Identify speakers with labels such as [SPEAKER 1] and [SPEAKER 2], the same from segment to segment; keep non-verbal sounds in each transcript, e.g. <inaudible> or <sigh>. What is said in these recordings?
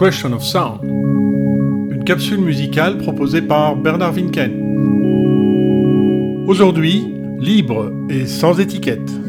[SPEAKER 1] Question of Sound, une capsule musicale proposée par Bernard Winken. Aujourd'hui, libre et sans étiquette.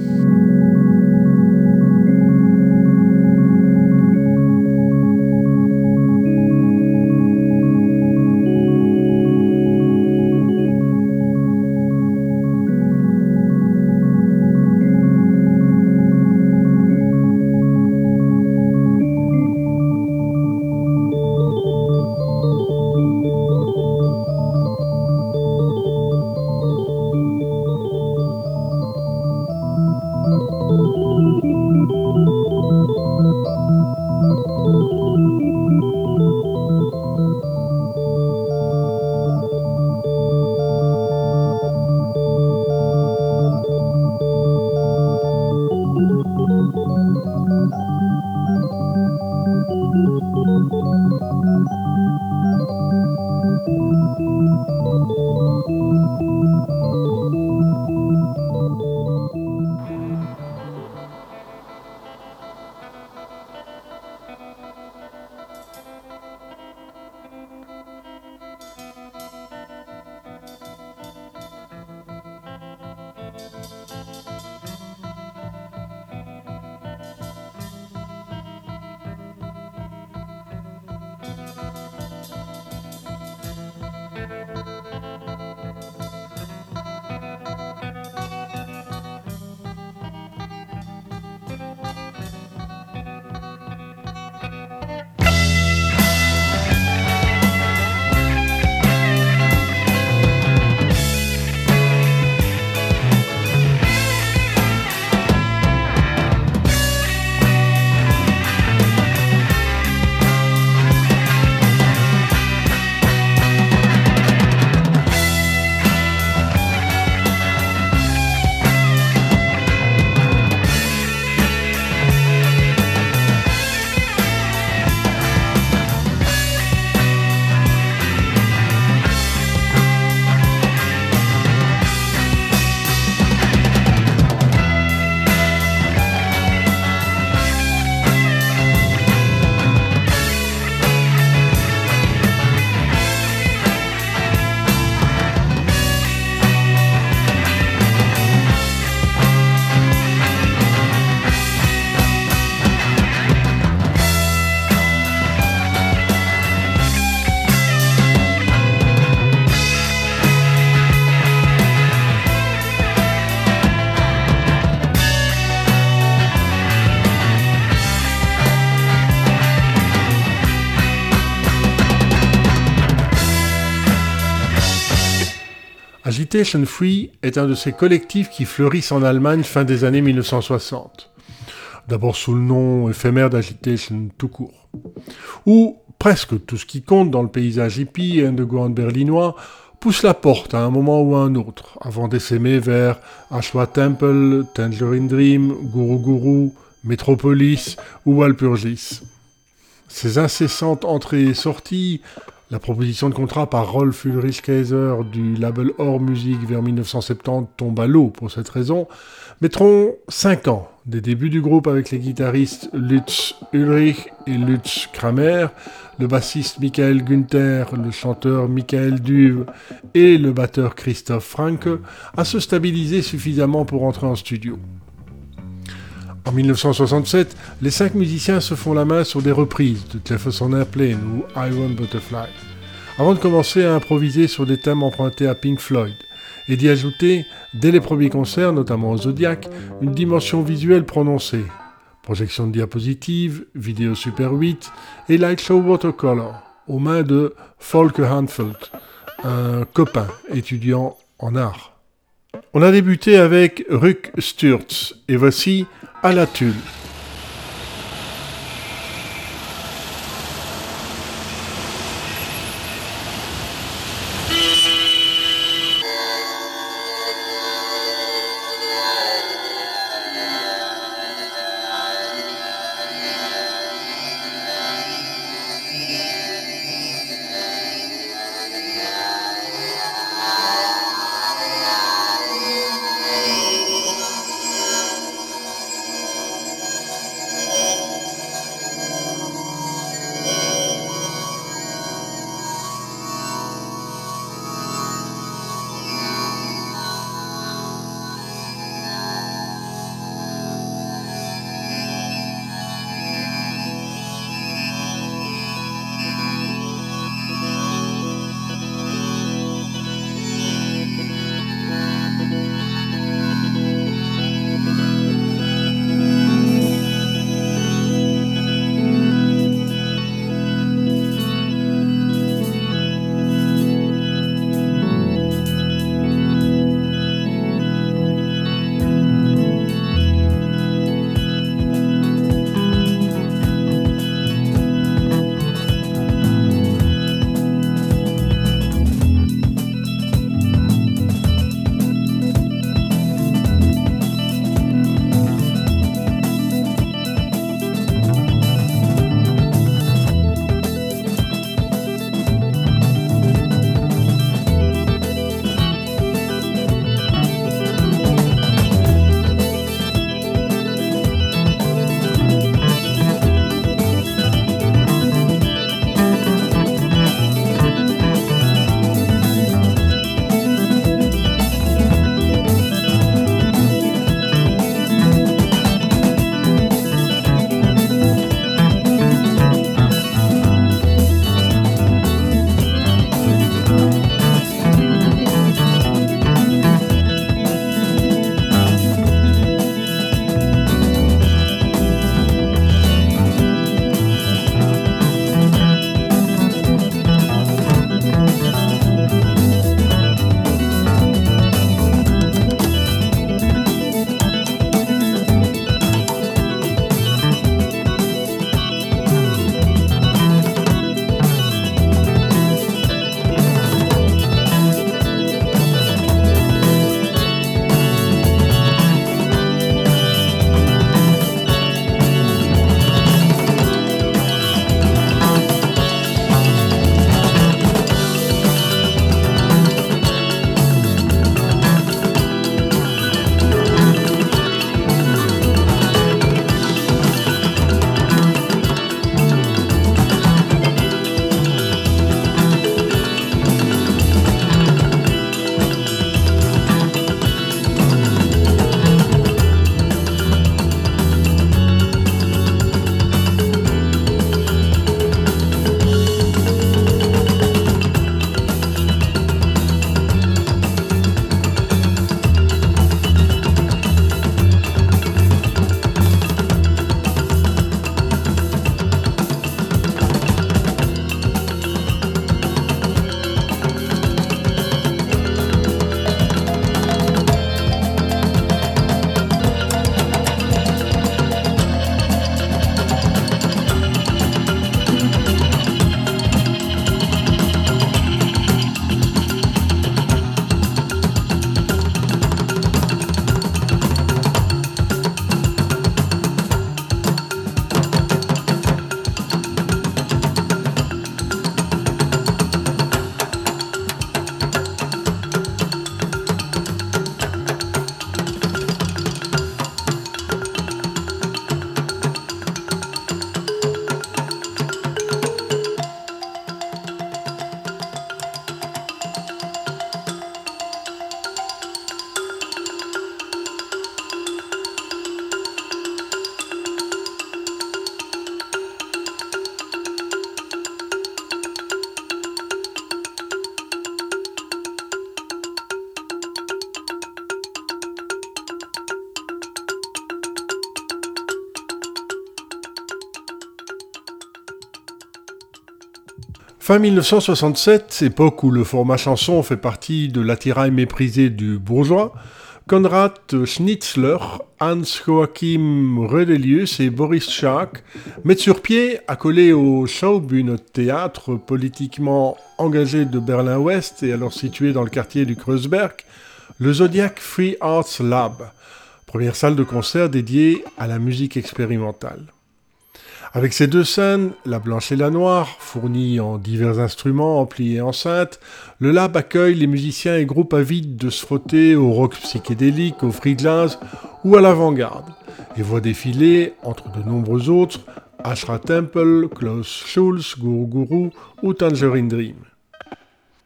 [SPEAKER 1] Agitation Free est un de ces collectifs qui fleurissent en Allemagne fin des années 1960. D'abord sous le nom éphémère d'Agitation tout court. Où presque tout ce qui compte dans le paysage hippie et underground berlinois pousse la porte à un moment ou à un autre, avant d'essaimer vers Ashwa Temple, Tangerine Dream, Guru Guru, Metropolis ou Walpurgis. Ces incessantes entrées et sorties la proposition de contrat par Rolf Ulrich Kaiser du label Or Music vers 1970 tombe à l'eau pour cette raison, mettront 5 ans des débuts du groupe avec les guitaristes Lutz Ulrich et Lutz Kramer, le bassiste Michael Günther, le chanteur Michael Duve et le batteur Christoph Franke à se stabiliser suffisamment pour entrer en studio. En 1967, les cinq musiciens se font la main sur des reprises de Jefferson Airplane ou Iron Butterfly, avant de commencer à improviser sur des thèmes empruntés à Pink Floyd, et d'y ajouter, dès les premiers concerts, notamment au Zodiac, une dimension visuelle prononcée. Projection de diapositives, vidéo Super 8 et Light Show Watercolor, aux mains de Volker Hanfeld, un copain étudiant en art. On a débuté avec Ruck Sturz, et voici à Fin 1967, époque où le format chanson fait partie de l'attirail méprisé du bourgeois, Konrad Schnitzler, Hans-Joachim Redelius et Boris Schack mettent sur pied, accolés au Schaubühne théâtre politiquement engagé de Berlin-Ouest et alors situé dans le quartier du Kreuzberg, le Zodiac Free Arts Lab, première salle de concert dédiée à la musique expérimentale. Avec ces deux scènes, la blanche et la noire, fournies en divers instruments, amplis et enceintes, le lab accueille les musiciens et groupes avides de se frotter au rock psychédélique, au free jazz ou à l'avant-garde, et voit défiler, entre de nombreux autres, Ashra Temple, Klaus Schulz, Guru Guru ou Tangerine Dream.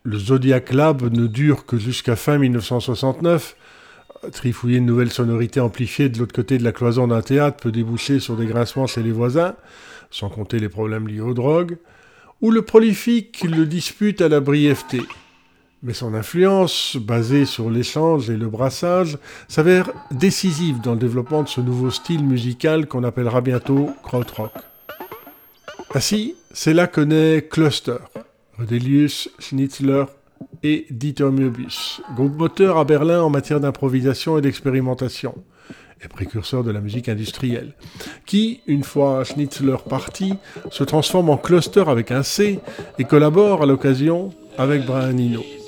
[SPEAKER 1] Le Zodiac Lab ne dure que jusqu'à fin 1969, trifouiller une nouvelle sonorité amplifiée de l'autre côté de la cloison d'un théâtre peut déboucher sur des grincements chez les voisins, sans compter les problèmes liés aux drogues, ou le prolifique le dispute à la brièveté. Mais son influence, basée sur l'échange et le brassage, s'avère décisive dans le développement de ce nouveau style musical qu'on appellera bientôt krautrock. Ainsi, c'est là que naît Cluster, Rodelius Schnitzler et Dieter Möbius, groupe moteur à Berlin en matière d'improvisation et d'expérimentation, et précurseur de la musique industrielle, qui, une fois Schnitzler parti, se transforme en cluster avec un C et collabore à l'occasion avec Brian Eno. <laughs>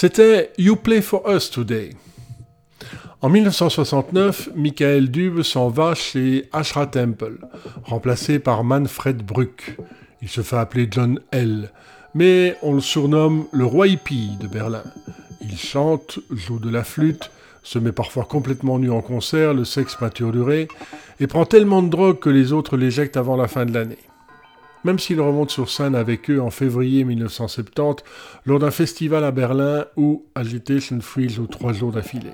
[SPEAKER 1] C'était You Play for Us Today. En 1969, Michael Dube s'en va chez Ashra Temple, remplacé par Manfred Bruck. Il se fait appeler John L., mais on le surnomme le roi hippie de Berlin. Il chante, joue de la flûte, se met parfois complètement nu en concert, le sexe duré, et prend tellement de drogue que les autres l'éjectent avant la fin de l'année. Même s'il remonte sur scène avec eux en février 1970, lors d'un festival à Berlin où Agitation Freeze aux trois jours d'affilée.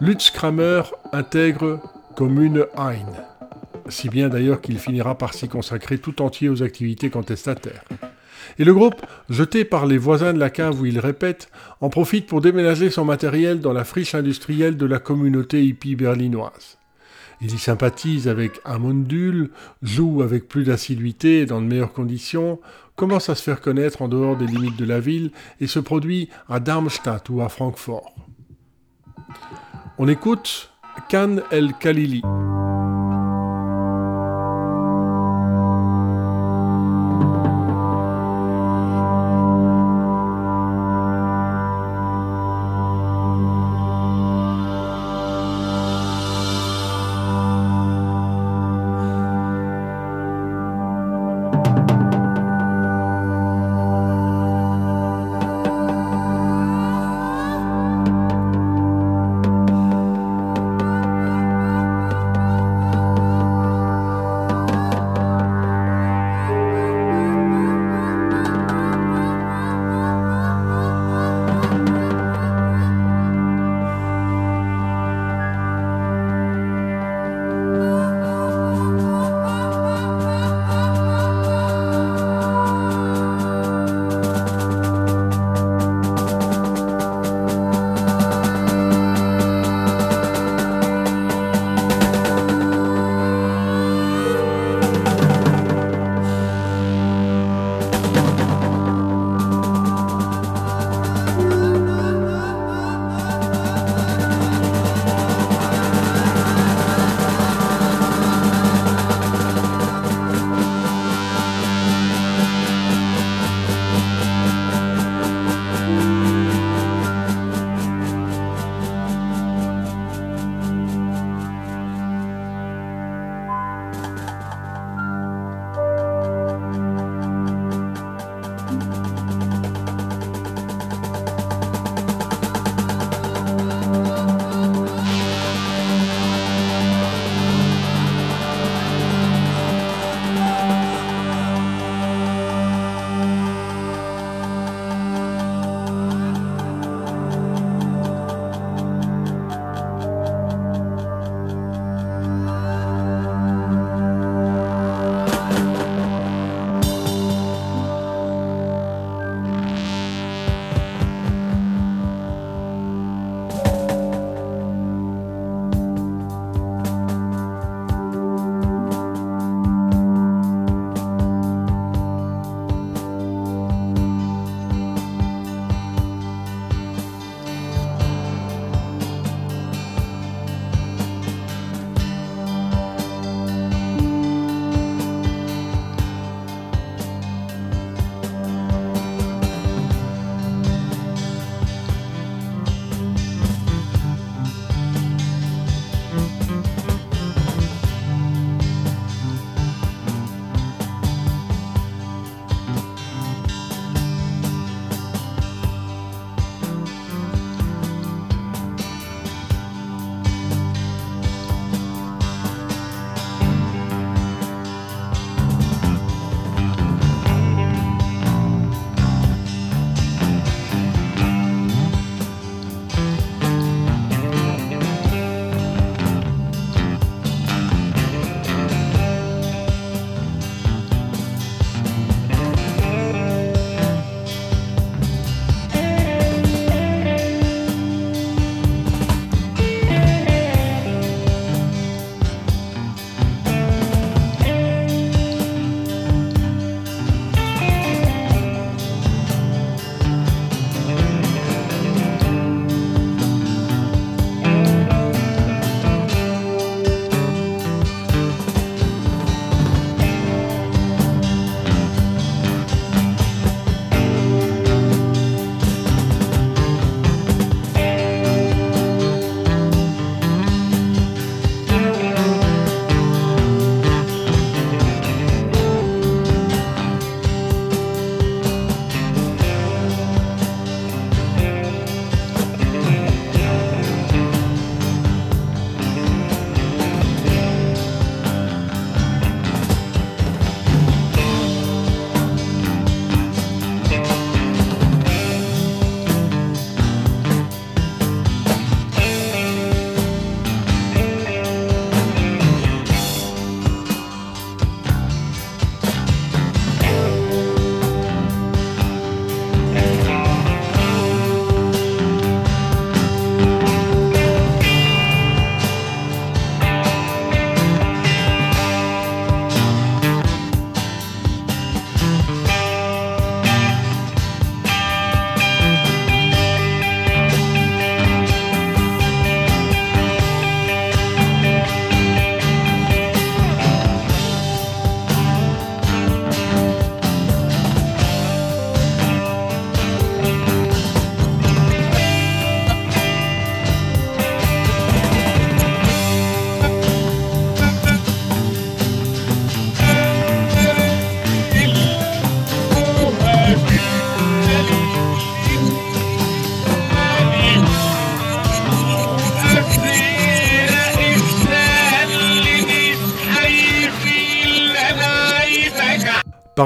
[SPEAKER 1] Lutz Kramer intègre Commune Hein, si bien d'ailleurs qu'il finira par s'y consacrer tout entier aux activités contestataires. Et le groupe, jeté par les voisins de la cave où il répète, en profite pour déménager son matériel dans la friche industrielle de la communauté hippie berlinoise. Il y sympathise avec Amundul, joue avec plus d'assiduité et dans de meilleures conditions, commence à se faire connaître en dehors des limites de la ville et se produit à Darmstadt ou à Francfort? On écoute Khan El Khalili.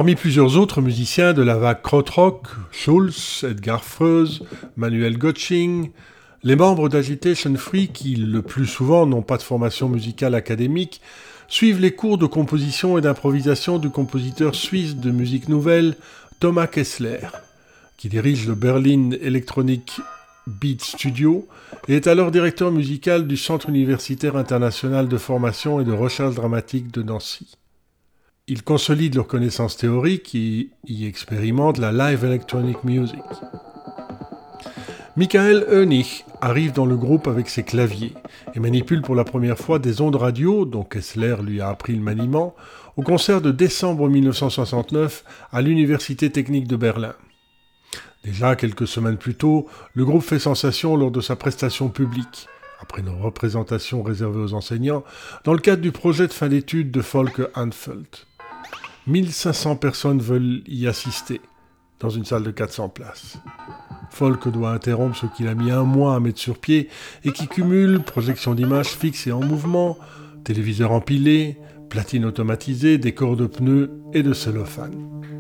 [SPEAKER 1] Parmi plusieurs autres musiciens de la vague krautrock, Schulz, Edgar Freuse, Manuel Gotching, les membres d'Agitation Free, qui le plus souvent n'ont pas de formation musicale académique, suivent les cours de composition et d'improvisation du compositeur suisse de musique nouvelle Thomas Kessler, qui dirige le Berlin Electronic Beat Studio et est alors directeur musical du Centre universitaire international de formation et de recherche dramatique de Nancy. Ils consolident leurs connaissances théoriques et y expérimentent la live electronic music. Michael Hoenig arrive dans le groupe avec ses claviers et manipule pour la première fois des ondes radio, dont Kessler lui a appris le maniement, au concert de décembre 1969 à l'Université technique de Berlin. Déjà quelques semaines plus tôt, le groupe fait sensation lors de sa prestation publique, après une représentation réservée aux enseignants, dans le cadre du projet de fin d'études de Folke Anfeld. 1500 personnes veulent y assister, dans une salle de 400 places. Folk doit interrompre ce qu'il a mis un mois à mettre sur pied et qui cumule projection d'images fixes et en mouvement, téléviseur empilé, platine automatisée, décor de pneus et de cellophane.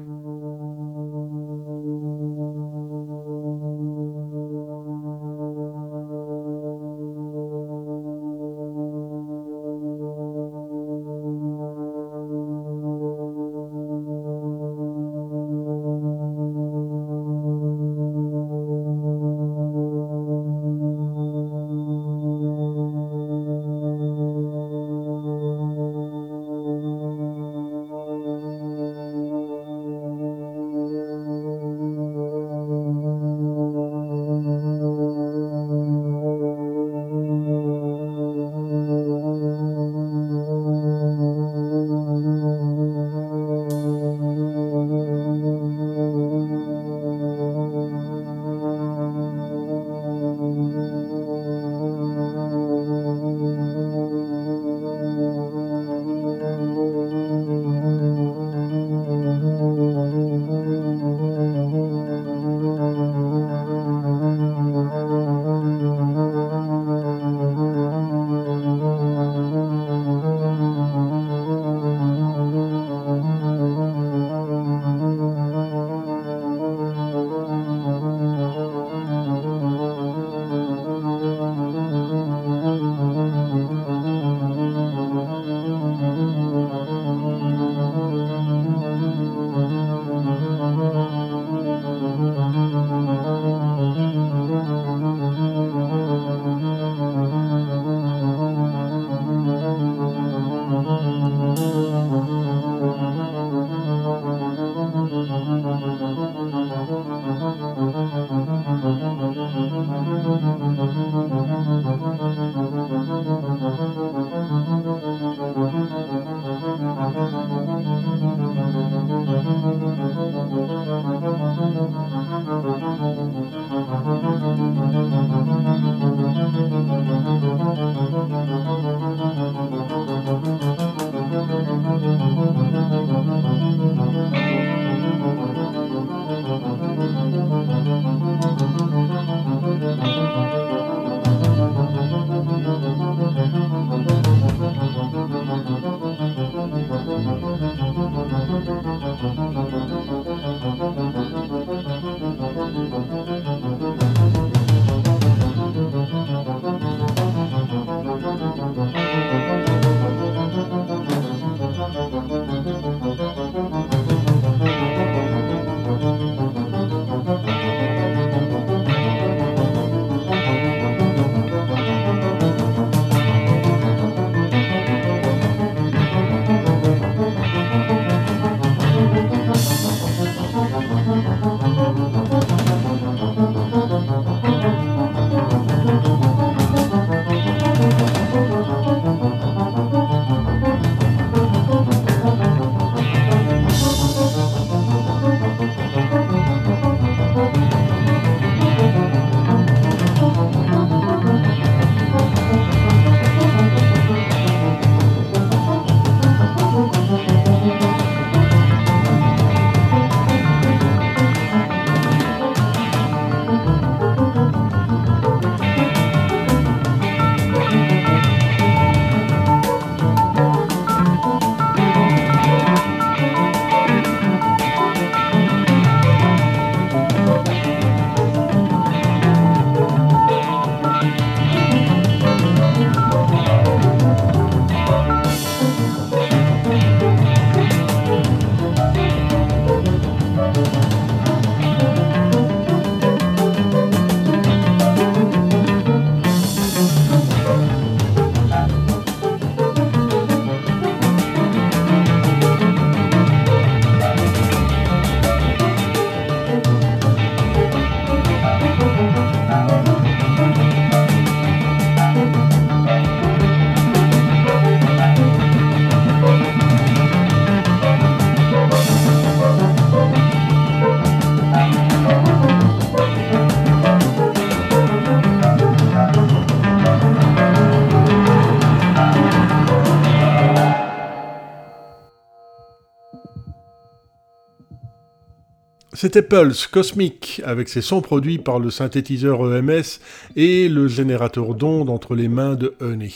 [SPEAKER 1] C'était Pulse Cosmic, avec ses sons produits par le synthétiseur EMS et le générateur d'ondes entre les mains de Honey.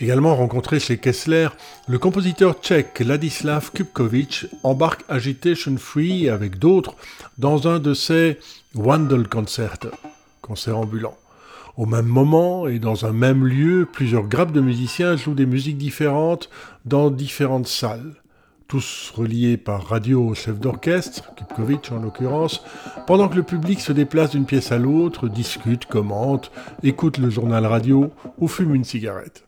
[SPEAKER 1] Également rencontré chez Kessler, le compositeur tchèque Ladislav Kupkovic embarque Agitation Free avec d'autres dans un de ses Wandel Concerts, concerts ambulants. Au même moment et dans un même lieu, plusieurs grappes de musiciens jouent des musiques différentes dans différentes salles tous reliés par radio au chef d'orchestre, Kipkovic en l'occurrence, pendant que le public se déplace d'une pièce à l'autre, discute, commente, écoute le journal radio ou fume une cigarette.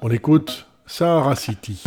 [SPEAKER 1] On écoute Sahara City.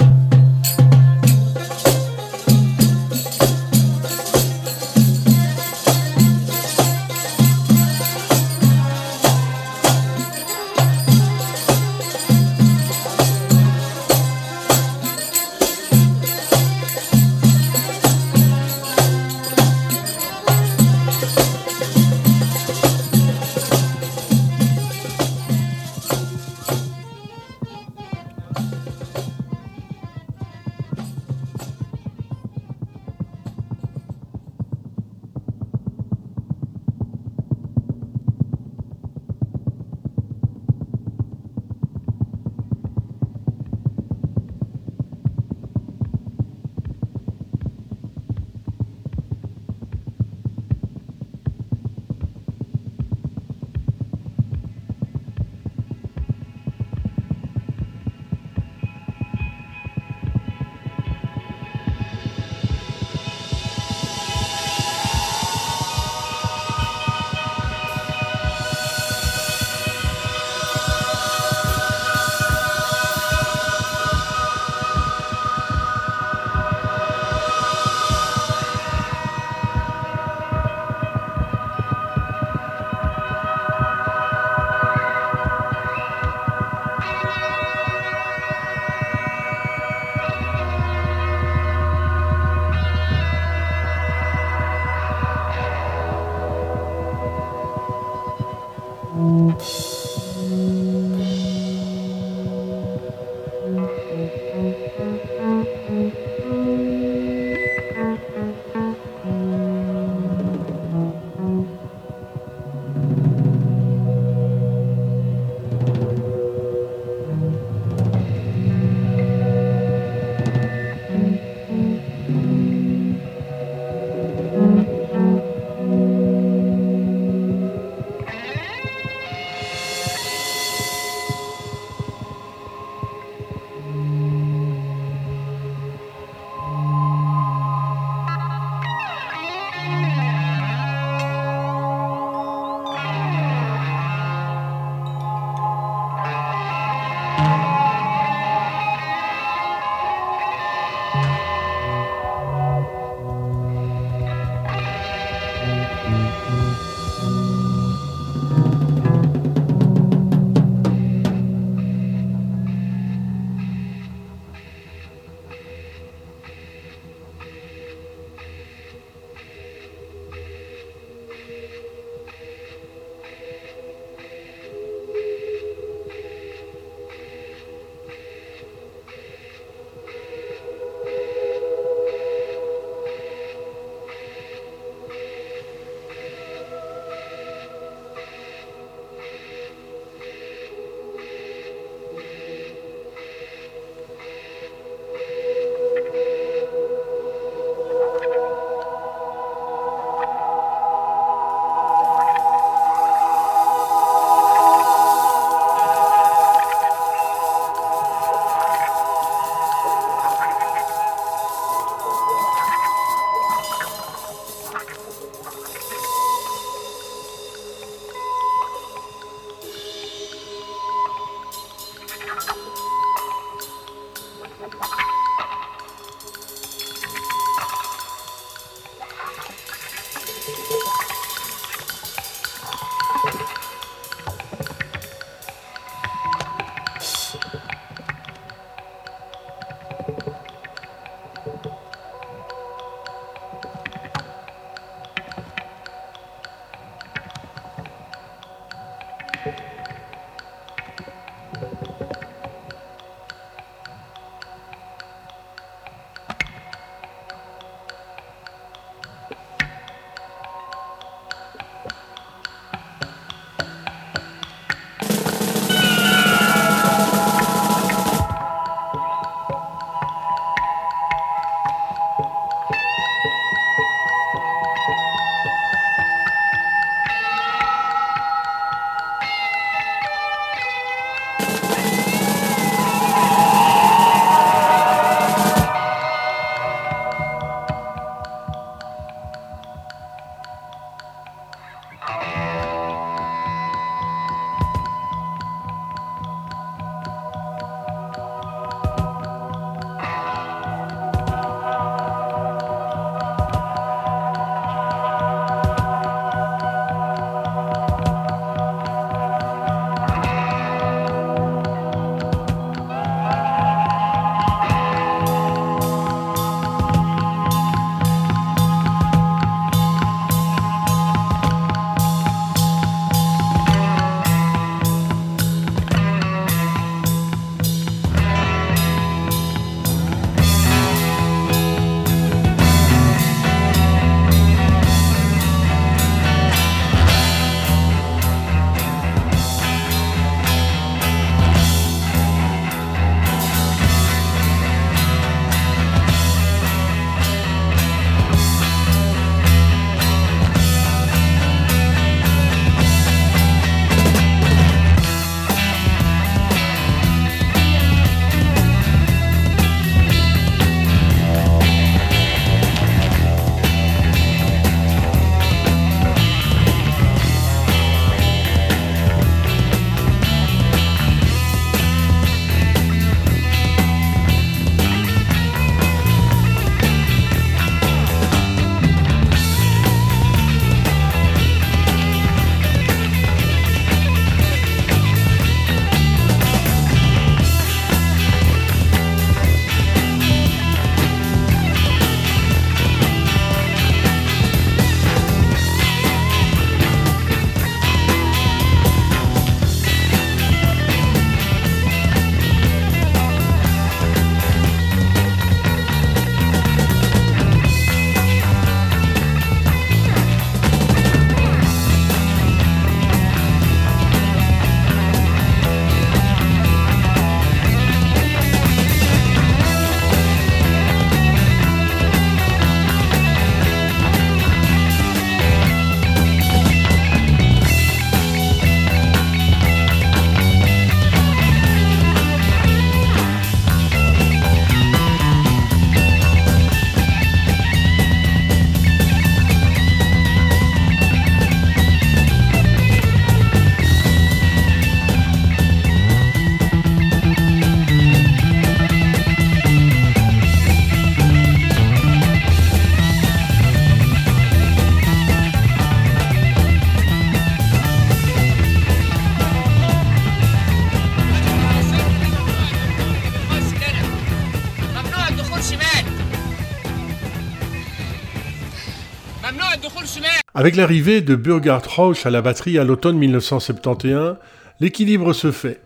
[SPEAKER 1] Avec l'arrivée de Burghard Rausch à la batterie à l'automne 1971, l'équilibre se fait.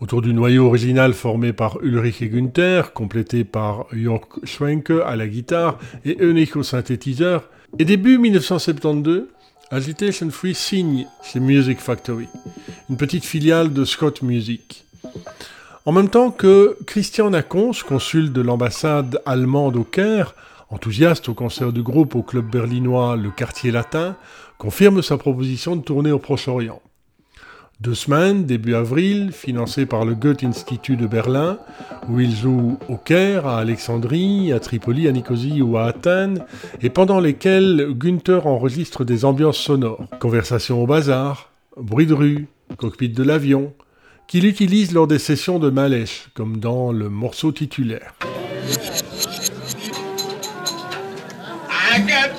[SPEAKER 1] Autour du noyau original formé par Ulrich et Günther, complété par Jörg Schwenke à la guitare et Eunich au synthétiseur, et début 1972, Agitation Free signe chez Music Factory, une petite filiale de Scott Music. En même temps que Christian Nacons, consul de l'ambassade allemande au Caire, enthousiaste au concert du groupe au club berlinois Le Quartier Latin, confirme sa proposition de tourner au Proche-Orient. Deux semaines, début avril, financées par le Goethe Institut de Berlin, où il joue au Caire, à Alexandrie, à Tripoli, à Nicosie ou à Athènes, et pendant lesquelles Günther enregistre des ambiances sonores, conversations au bazar, bruit de rue, cockpit de l'avion, qu'il utilise lors des sessions de Malèche, comme dans le morceau titulaire. I got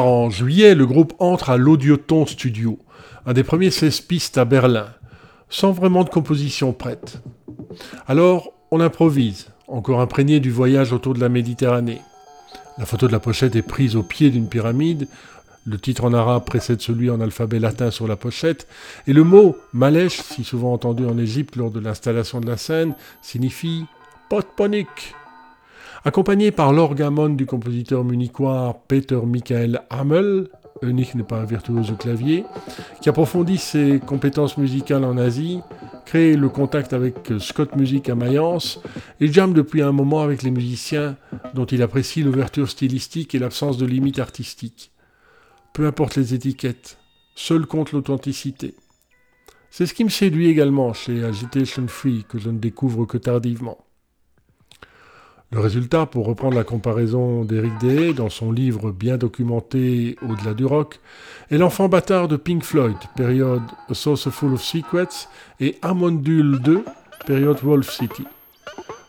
[SPEAKER 1] en juillet, le groupe entre à l'Audioton Studio, un des premiers 16 pistes à Berlin, sans vraiment de composition prête. Alors, on improvise, encore imprégné du voyage autour de la Méditerranée. La photo de la pochette est prise au pied d'une pyramide, le titre en arabe précède celui en alphabet latin sur la pochette, et le mot malèche, si souvent entendu en Égypte lors de l'installation de la scène, signifie potponique. Accompagné par l'orgamon du compositeur munichois Peter Michael Hamel, Eunig n'est pas un virtuose au clavier, qui approfondit ses compétences musicales en Asie, crée le contact avec Scott Music à Mayence et jamme depuis un moment avec les musiciens dont il apprécie l'ouverture stylistique et l'absence de limites artistiques. Peu importe les étiquettes, seul compte l'authenticité. C'est ce qui me séduit également chez Agitation Free, que je ne découvre que tardivement. Le résultat, pour reprendre la comparaison d'Eric Day dans son livre bien documenté Au-delà du rock, est l'enfant bâtard de Pink Floyd, période A Source Full of Secrets, et Amondule 2, période Wolf City.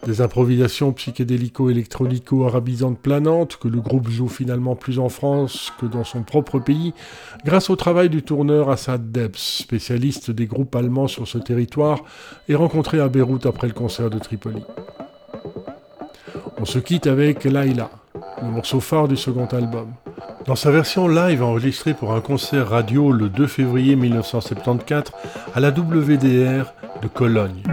[SPEAKER 1] Des improvisations psychédélico-électronico-arabisantes planantes que le groupe joue finalement plus en France que dans son propre pays, grâce au travail du tourneur Assad Debs, spécialiste des groupes allemands sur ce territoire et rencontré à Beyrouth après le concert de Tripoli. On se quitte avec Laila, le morceau phare du second album. Dans sa version live enregistrée pour un concert radio le 2 février 1974 à la WDR de Cologne.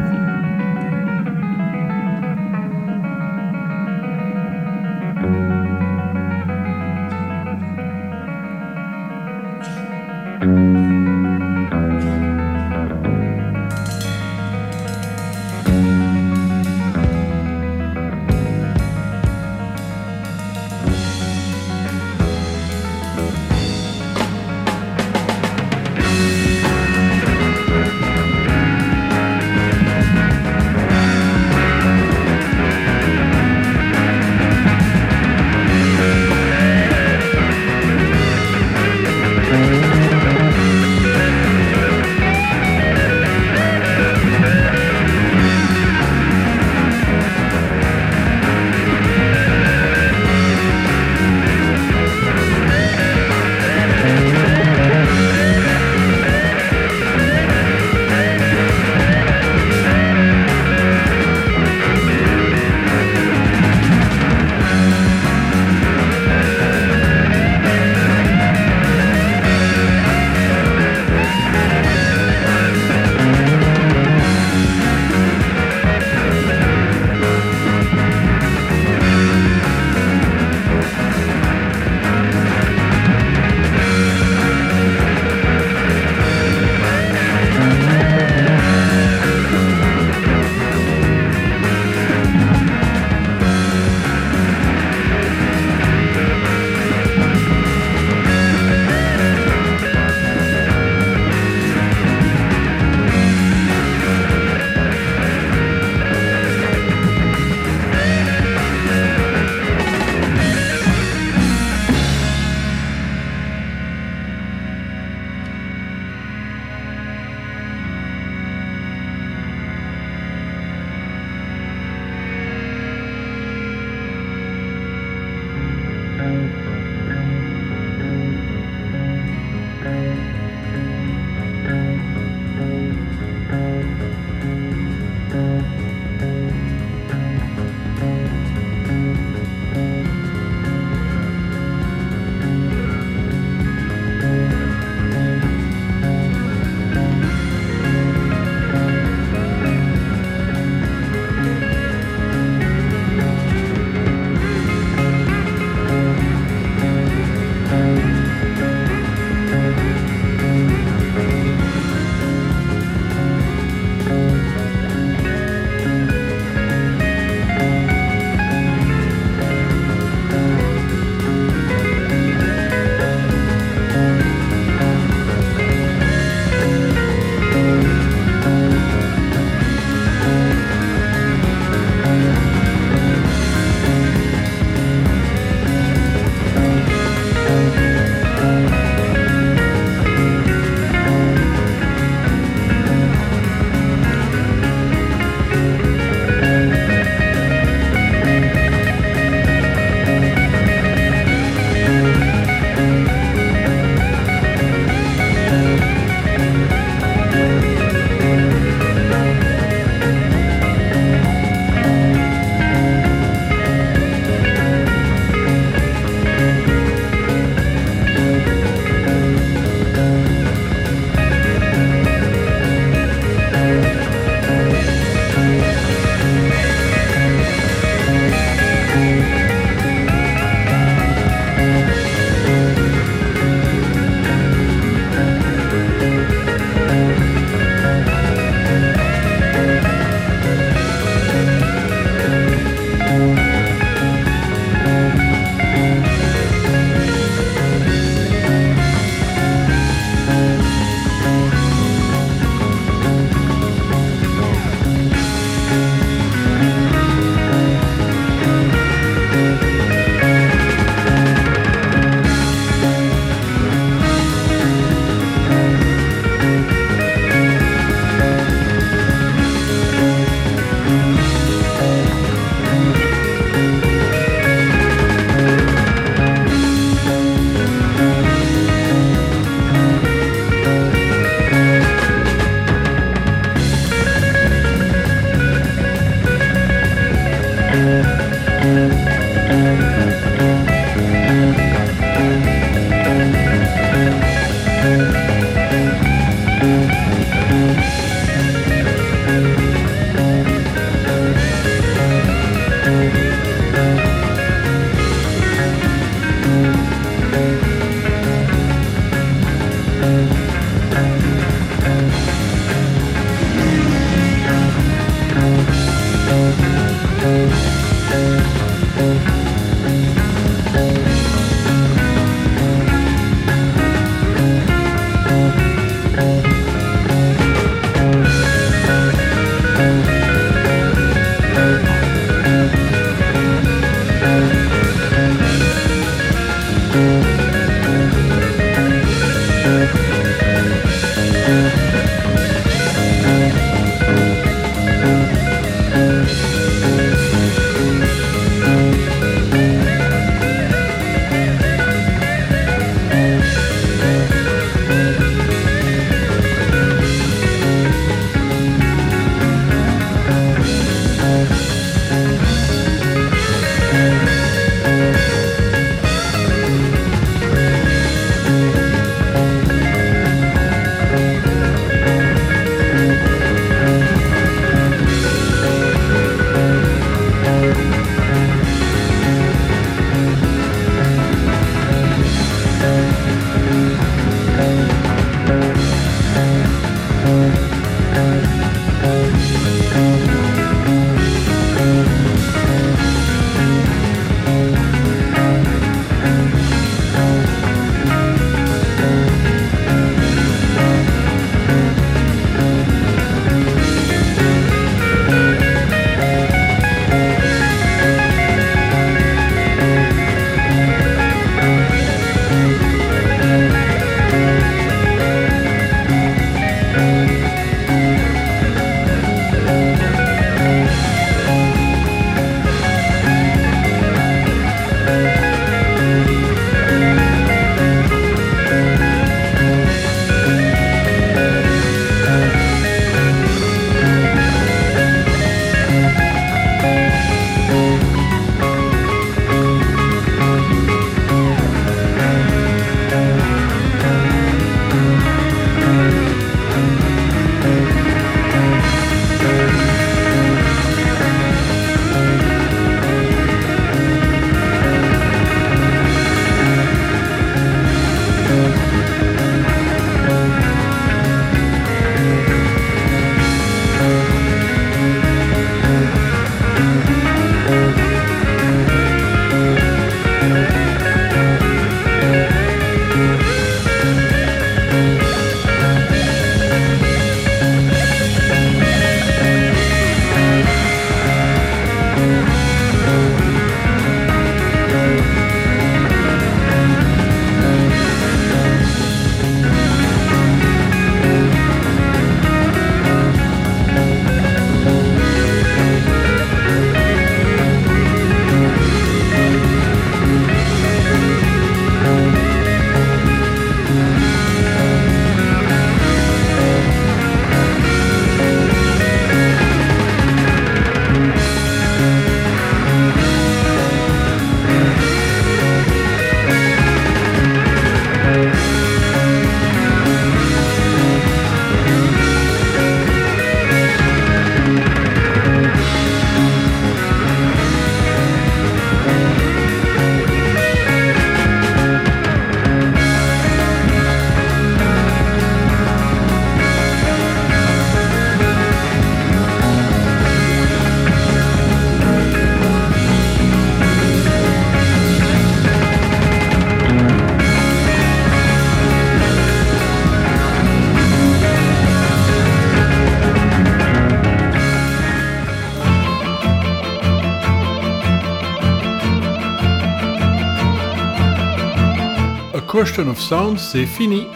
[SPEAKER 1] Question of Sound, c'est fini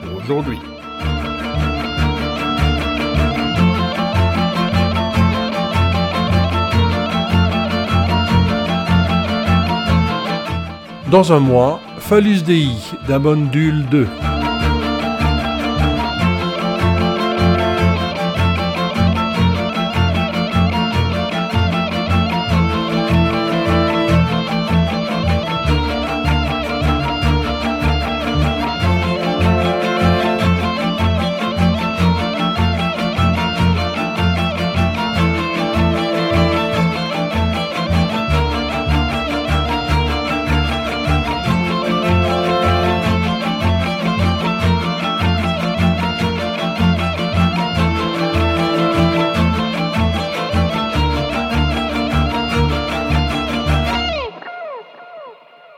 [SPEAKER 1] pour aujourd'hui. Dans un mois, Phallus Dei d'Amondule 2.